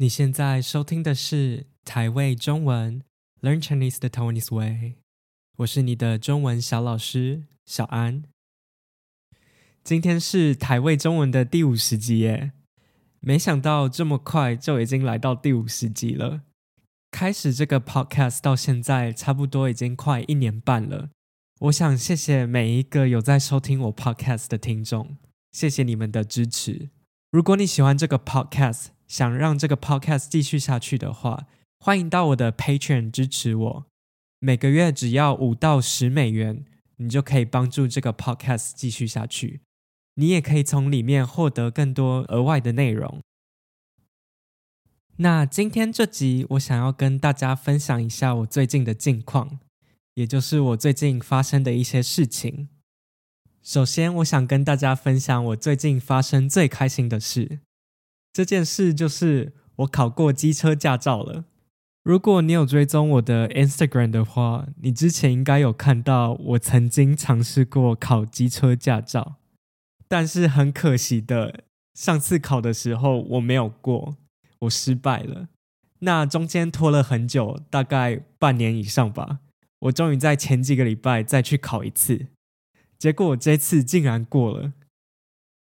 你现在收听的是台味中文 Learn Chinese the Taiwanese Way，我是你的中文小老师小安。今天是台味中文的第五十集耶，没想到这么快就已经来到第五十集了。开始这个 podcast 到现在差不多已经快一年半了。我想谢谢每一个有在收听我 podcast 的听众，谢谢你们的支持。如果你喜欢这个 podcast，想让这个 podcast 继续下去的话，欢迎到我的 Patreon 支持我。每个月只要五到十美元，你就可以帮助这个 podcast 继续下去。你也可以从里面获得更多额外的内容。那今天这集，我想要跟大家分享一下我最近的近况，也就是我最近发生的一些事情。首先，我想跟大家分享我最近发生最开心的事。这件事就是我考过机车驾照了。如果你有追踪我的 Instagram 的话，你之前应该有看到我曾经尝试过考机车驾照，但是很可惜的，上次考的时候我没有过，我失败了。那中间拖了很久，大概半年以上吧。我终于在前几个礼拜再去考一次，结果我这次竟然过了。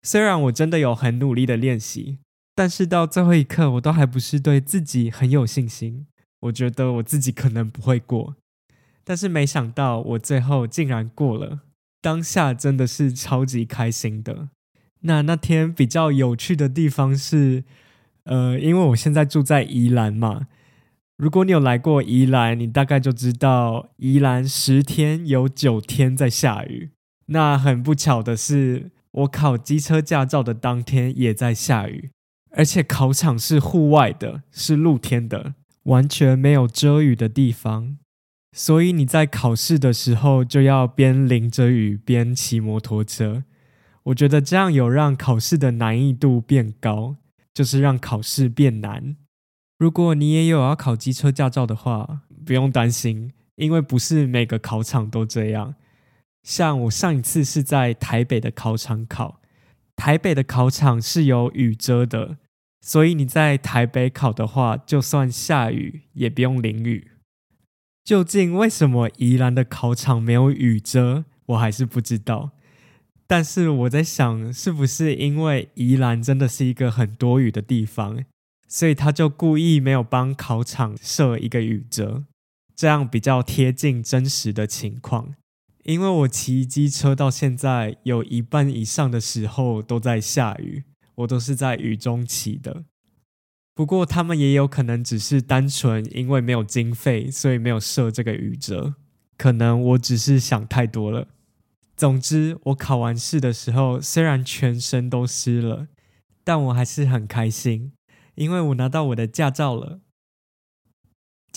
虽然我真的有很努力的练习。但是到最后一刻，我都还不是对自己很有信心。我觉得我自己可能不会过，但是没想到我最后竟然过了，当下真的是超级开心的。那那天比较有趣的地方是，呃，因为我现在住在宜兰嘛，如果你有来过宜兰，你大概就知道宜兰十天有九天在下雨。那很不巧的是，我考机车驾照的当天也在下雨。而且考场是户外的，是露天的，完全没有遮雨的地方，所以你在考试的时候就要边淋着雨边骑摩托车。我觉得这样有让考试的难易度变高，就是让考试变难。如果你也有要考机车驾照的话，不用担心，因为不是每个考场都这样。像我上一次是在台北的考场考，台北的考场是有雨遮的。所以你在台北考的话，就算下雨也不用淋雨。究竟为什么宜兰的考场没有雨遮，我还是不知道。但是我在想，是不是因为宜兰真的是一个很多雨的地方，所以他就故意没有帮考场设一个雨遮，这样比较贴近真实的情况。因为我骑机车到现在，有一半以上的时候都在下雨。我都是在雨中骑的，不过他们也有可能只是单纯因为没有经费，所以没有设这个雨遮。可能我只是想太多了。总之，我考完试的时候，虽然全身都湿了，但我还是很开心，因为我拿到我的驾照了。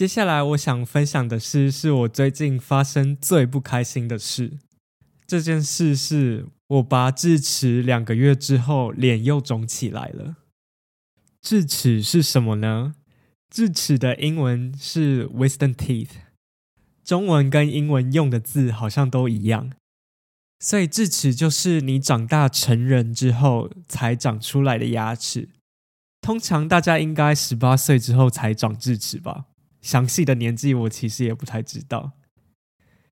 接下来我想分享的事，是我最近发生最不开心的事。这件事是我拔智齿两个月之后，脸又肿起来了。智齿是什么呢？智齿的英文是 wisdom teeth，中文跟英文用的字好像都一样。所以智齿就是你长大成人之后才长出来的牙齿。通常大家应该十八岁之后才长智齿吧？详细的年纪我其实也不太知道。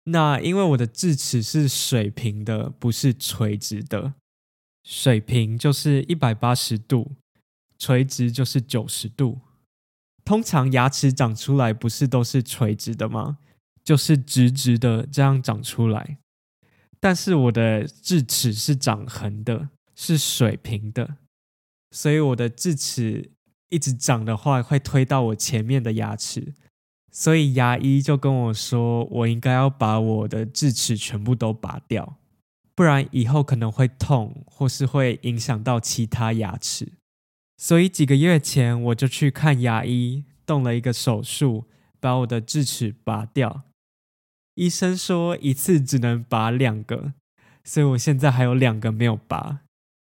那因为我的智齿是水平的，不是垂直的。水平就是一百八十度，垂直就是九十度。通常牙齿长出来不是都是垂直的吗？就是直直的这样长出来。但是我的智齿是长横的，是水平的，所以我的智齿一直长的话，会推到我前面的牙齿。所以牙医就跟我说，我应该要把我的智齿全部都拔掉，不然以后可能会痛，或是会影响到其他牙齿。所以几个月前我就去看牙医，动了一个手术，把我的智齿拔掉。医生说一次只能拔两个，所以我现在还有两个没有拔。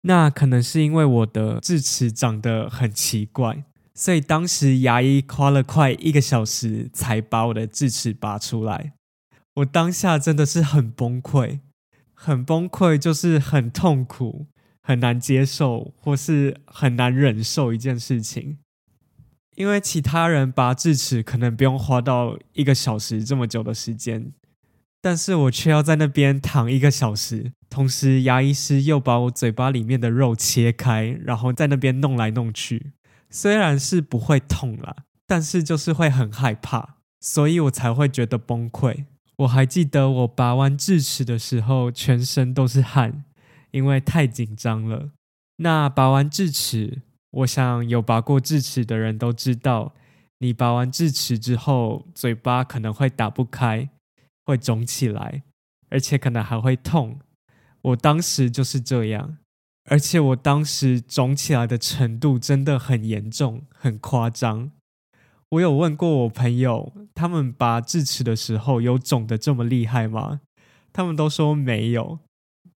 那可能是因为我的智齿长得很奇怪。所以当时牙医花了快一个小时才把我的智齿拔出来，我当下真的是很崩溃，很崩溃，就是很痛苦，很难接受，或是很难忍受一件事情。因为其他人拔智齿可能不用花到一个小时这么久的时间，但是我却要在那边躺一个小时，同时牙医师又把我嘴巴里面的肉切开，然后在那边弄来弄去。虽然是不会痛啦，但是就是会很害怕，所以我才会觉得崩溃。我还记得我拔完智齿的时候，全身都是汗，因为太紧张了。那拔完智齿，我想有拔过智齿的人都知道，你拔完智齿之后，嘴巴可能会打不开，会肿起来，而且可能还会痛。我当时就是这样，而且我当时肿起来的程度真的很严重，很夸张。我有问过我朋友，他们拔智齿的时候有肿得这么厉害吗？他们都说没有，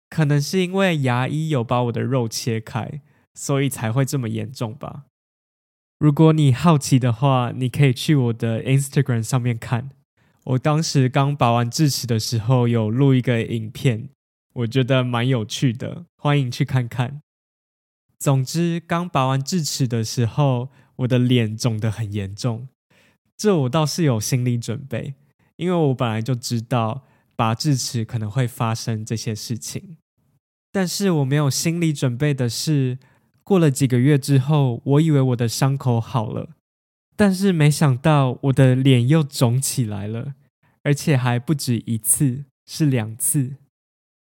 可能是因为牙医有把我的肉切开，所以才会这么严重吧。如果你好奇的话，你可以去我的 Instagram 上面看，我当时刚拔完智齿的时候有录一个影片，我觉得蛮有趣的，欢迎去看看。总之，刚拔完智齿的时候，我的脸肿得很严重，这我倒是有心理准备，因为我本来就知道拔智齿可能会发生这些事情。但是我没有心理准备的是，过了几个月之后，我以为我的伤口好了，但是没想到我的脸又肿起来了，而且还不止一次，是两次。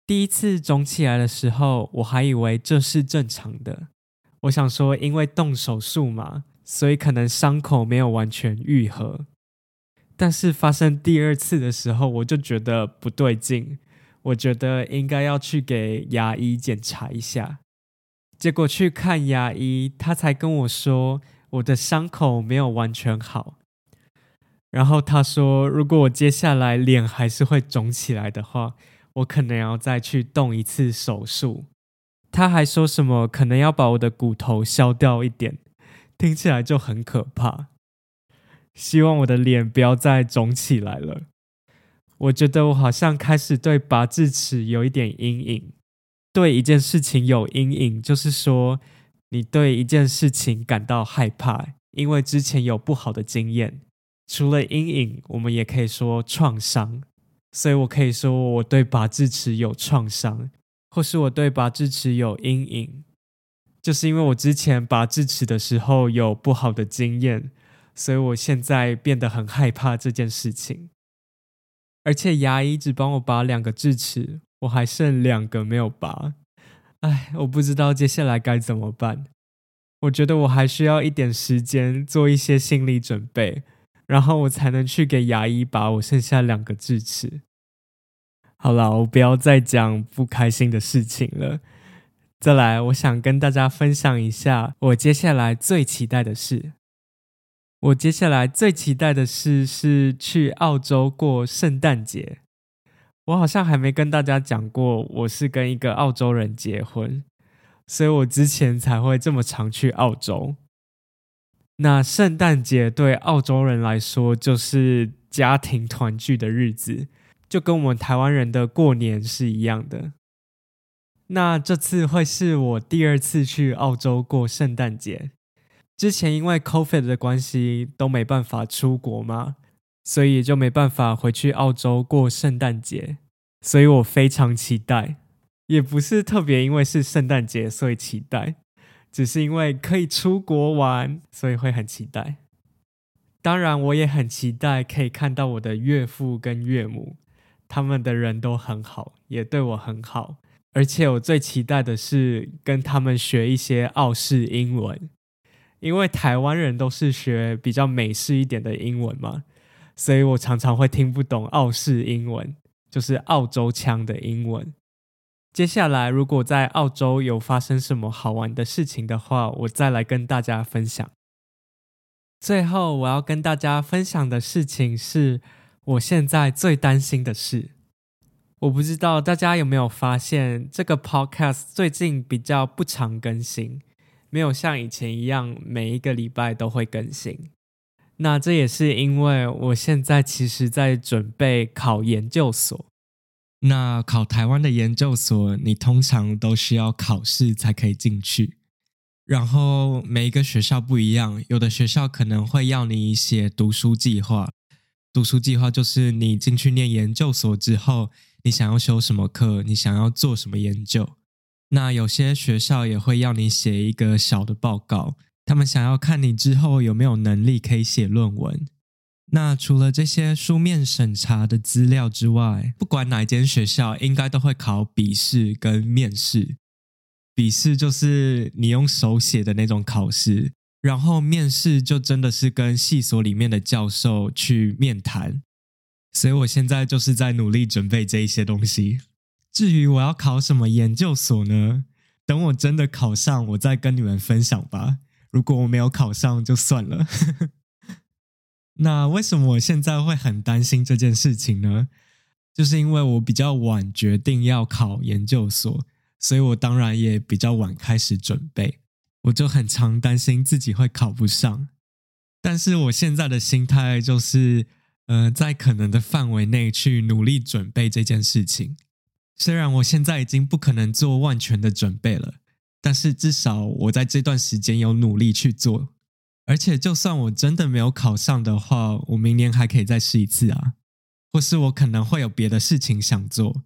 第一次肿起来的时候，我还以为这是正常的，我想说，因为动手术嘛。所以可能伤口没有完全愈合，但是发生第二次的时候，我就觉得不对劲，我觉得应该要去给牙医检查一下。结果去看牙医，他才跟我说我的伤口没有完全好。然后他说，如果我接下来脸还是会肿起来的话，我可能要再去动一次手术。他还说什么可能要把我的骨头削掉一点。听起来就很可怕，希望我的脸不要再肿起来了。我觉得我好像开始对拔智齿有一点阴影，对一件事情有阴影，就是说你对一件事情感到害怕，因为之前有不好的经验。除了阴影，我们也可以说创伤。所以我可以说我对拔智齿有创伤，或是我对拔智齿有阴影。就是因为我之前拔智齿的时候有不好的经验，所以我现在变得很害怕这件事情。而且牙医只帮我拔两个智齿，我还剩两个没有拔。唉，我不知道接下来该怎么办。我觉得我还需要一点时间做一些心理准备，然后我才能去给牙医拔我剩下两个智齿。好了，我不要再讲不开心的事情了。再来，我想跟大家分享一下我接下来最期待的事。我接下来最期待的事是去澳洲过圣诞节。我好像还没跟大家讲过，我是跟一个澳洲人结婚，所以我之前才会这么常去澳洲。那圣诞节对澳洲人来说就是家庭团聚的日子，就跟我们台湾人的过年是一样的。那这次会是我第二次去澳洲过圣诞节。之前因为 COVID 的关系都没办法出国嘛，所以也就没办法回去澳洲过圣诞节。所以我非常期待，也不是特别因为是圣诞节所以期待，只是因为可以出国玩，所以会很期待。当然，我也很期待可以看到我的岳父跟岳母，他们的人都很好，也对我很好。而且我最期待的是跟他们学一些澳式英文，因为台湾人都是学比较美式一点的英文嘛，所以我常常会听不懂澳式英文，就是澳洲腔的英文。接下来如果在澳洲有发生什么好玩的事情的话，我再来跟大家分享。最后我要跟大家分享的事情是我现在最担心的事。我不知道大家有没有发现，这个 podcast 最近比较不常更新，没有像以前一样每一个礼拜都会更新。那这也是因为我现在其实在准备考研究所。那考台湾的研究所，你通常都需要考试才可以进去。然后每一个学校不一样，有的学校可能会要你写读书计划。读书计划就是你进去念研究所之后，你想要修什么课，你想要做什么研究。那有些学校也会要你写一个小的报告，他们想要看你之后有没有能力可以写论文。那除了这些书面审查的资料之外，不管哪间学校，应该都会考笔试跟面试。笔试就是你用手写的那种考试，然后面试就真的是跟系所里面的教授去面谈。所以我现在就是在努力准备这一些东西。至于我要考什么研究所呢？等我真的考上，我再跟你们分享吧。如果我没有考上，就算了。那为什么我现在会很担心这件事情呢？就是因为我比较晚决定要考研究所，所以我当然也比较晚开始准备。我就很常担心自己会考不上。但是我现在的心态就是，呃，在可能的范围内去努力准备这件事情。虽然我现在已经不可能做万全的准备了，但是至少我在这段时间有努力去做。而且，就算我真的没有考上的话，我明年还可以再试一次啊。或是我可能会有别的事情想做。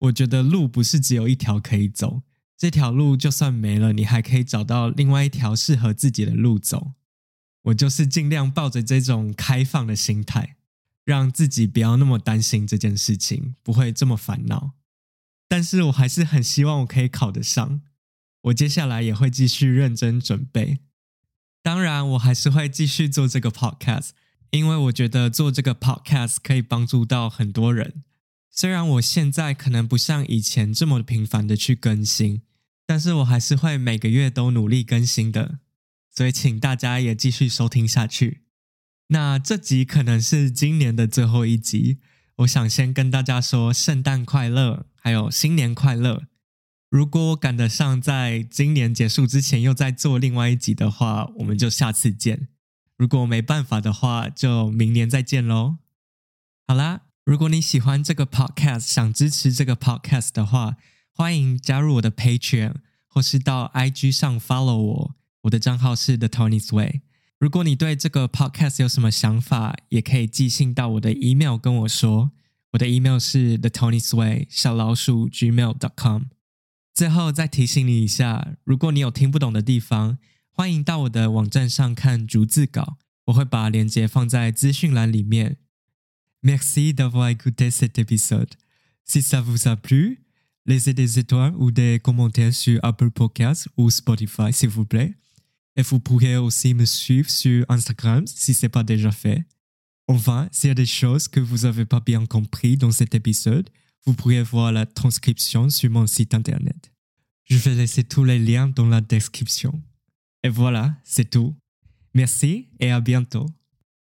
我觉得路不是只有一条可以走，这条路就算没了，你还可以找到另外一条适合自己的路走。我就是尽量抱着这种开放的心态，让自己不要那么担心这件事情，不会这么烦恼。但是我还是很希望我可以考得上。我接下来也会继续认真准备。当然，我还是会继续做这个 podcast，因为我觉得做这个 podcast 可以帮助到很多人。虽然我现在可能不像以前这么频繁的去更新，但是我还是会每个月都努力更新的。所以，请大家也继续收听下去。那这集可能是今年的最后一集，我想先跟大家说圣诞快乐，还有新年快乐。如果我赶得上在今年结束之前又再做另外一集的话，我们就下次见。如果没办法的话，就明年再见喽。好啦，如果你喜欢这个 podcast，想支持这个 podcast 的话，欢迎加入我的 Patreon，或是到 IG 上 follow 我。我的账号是 The Tony's Way。如果你对这个 podcast 有什么想法，也可以寄信到我的 email 跟我说。我的 email 是 The Tony's Way 小老鼠 gmail.com。最后再提醒你一下，如果你有听不懂的地方，欢迎到我的网站上看逐字稿，我会把链接放在资讯栏里面。Merci d'avoir écouté cet épisode. Si ça vous a plu, laissez des étoiles ou des commentaires sur Apple Podcasts ou Spotify, s'il vous plaît. Et vous pourrez aussi me suivre sur Instagram si ce n'est pas déjà fait. Enfin, s'il y a des choses que vous n'avez pas bien compris dans cet épisode, Vous pourrez voir la transcription sur mon site internet. Je vais laisser tous les liens dans la description. Et voilà, c'est tout. Merci et à bientôt.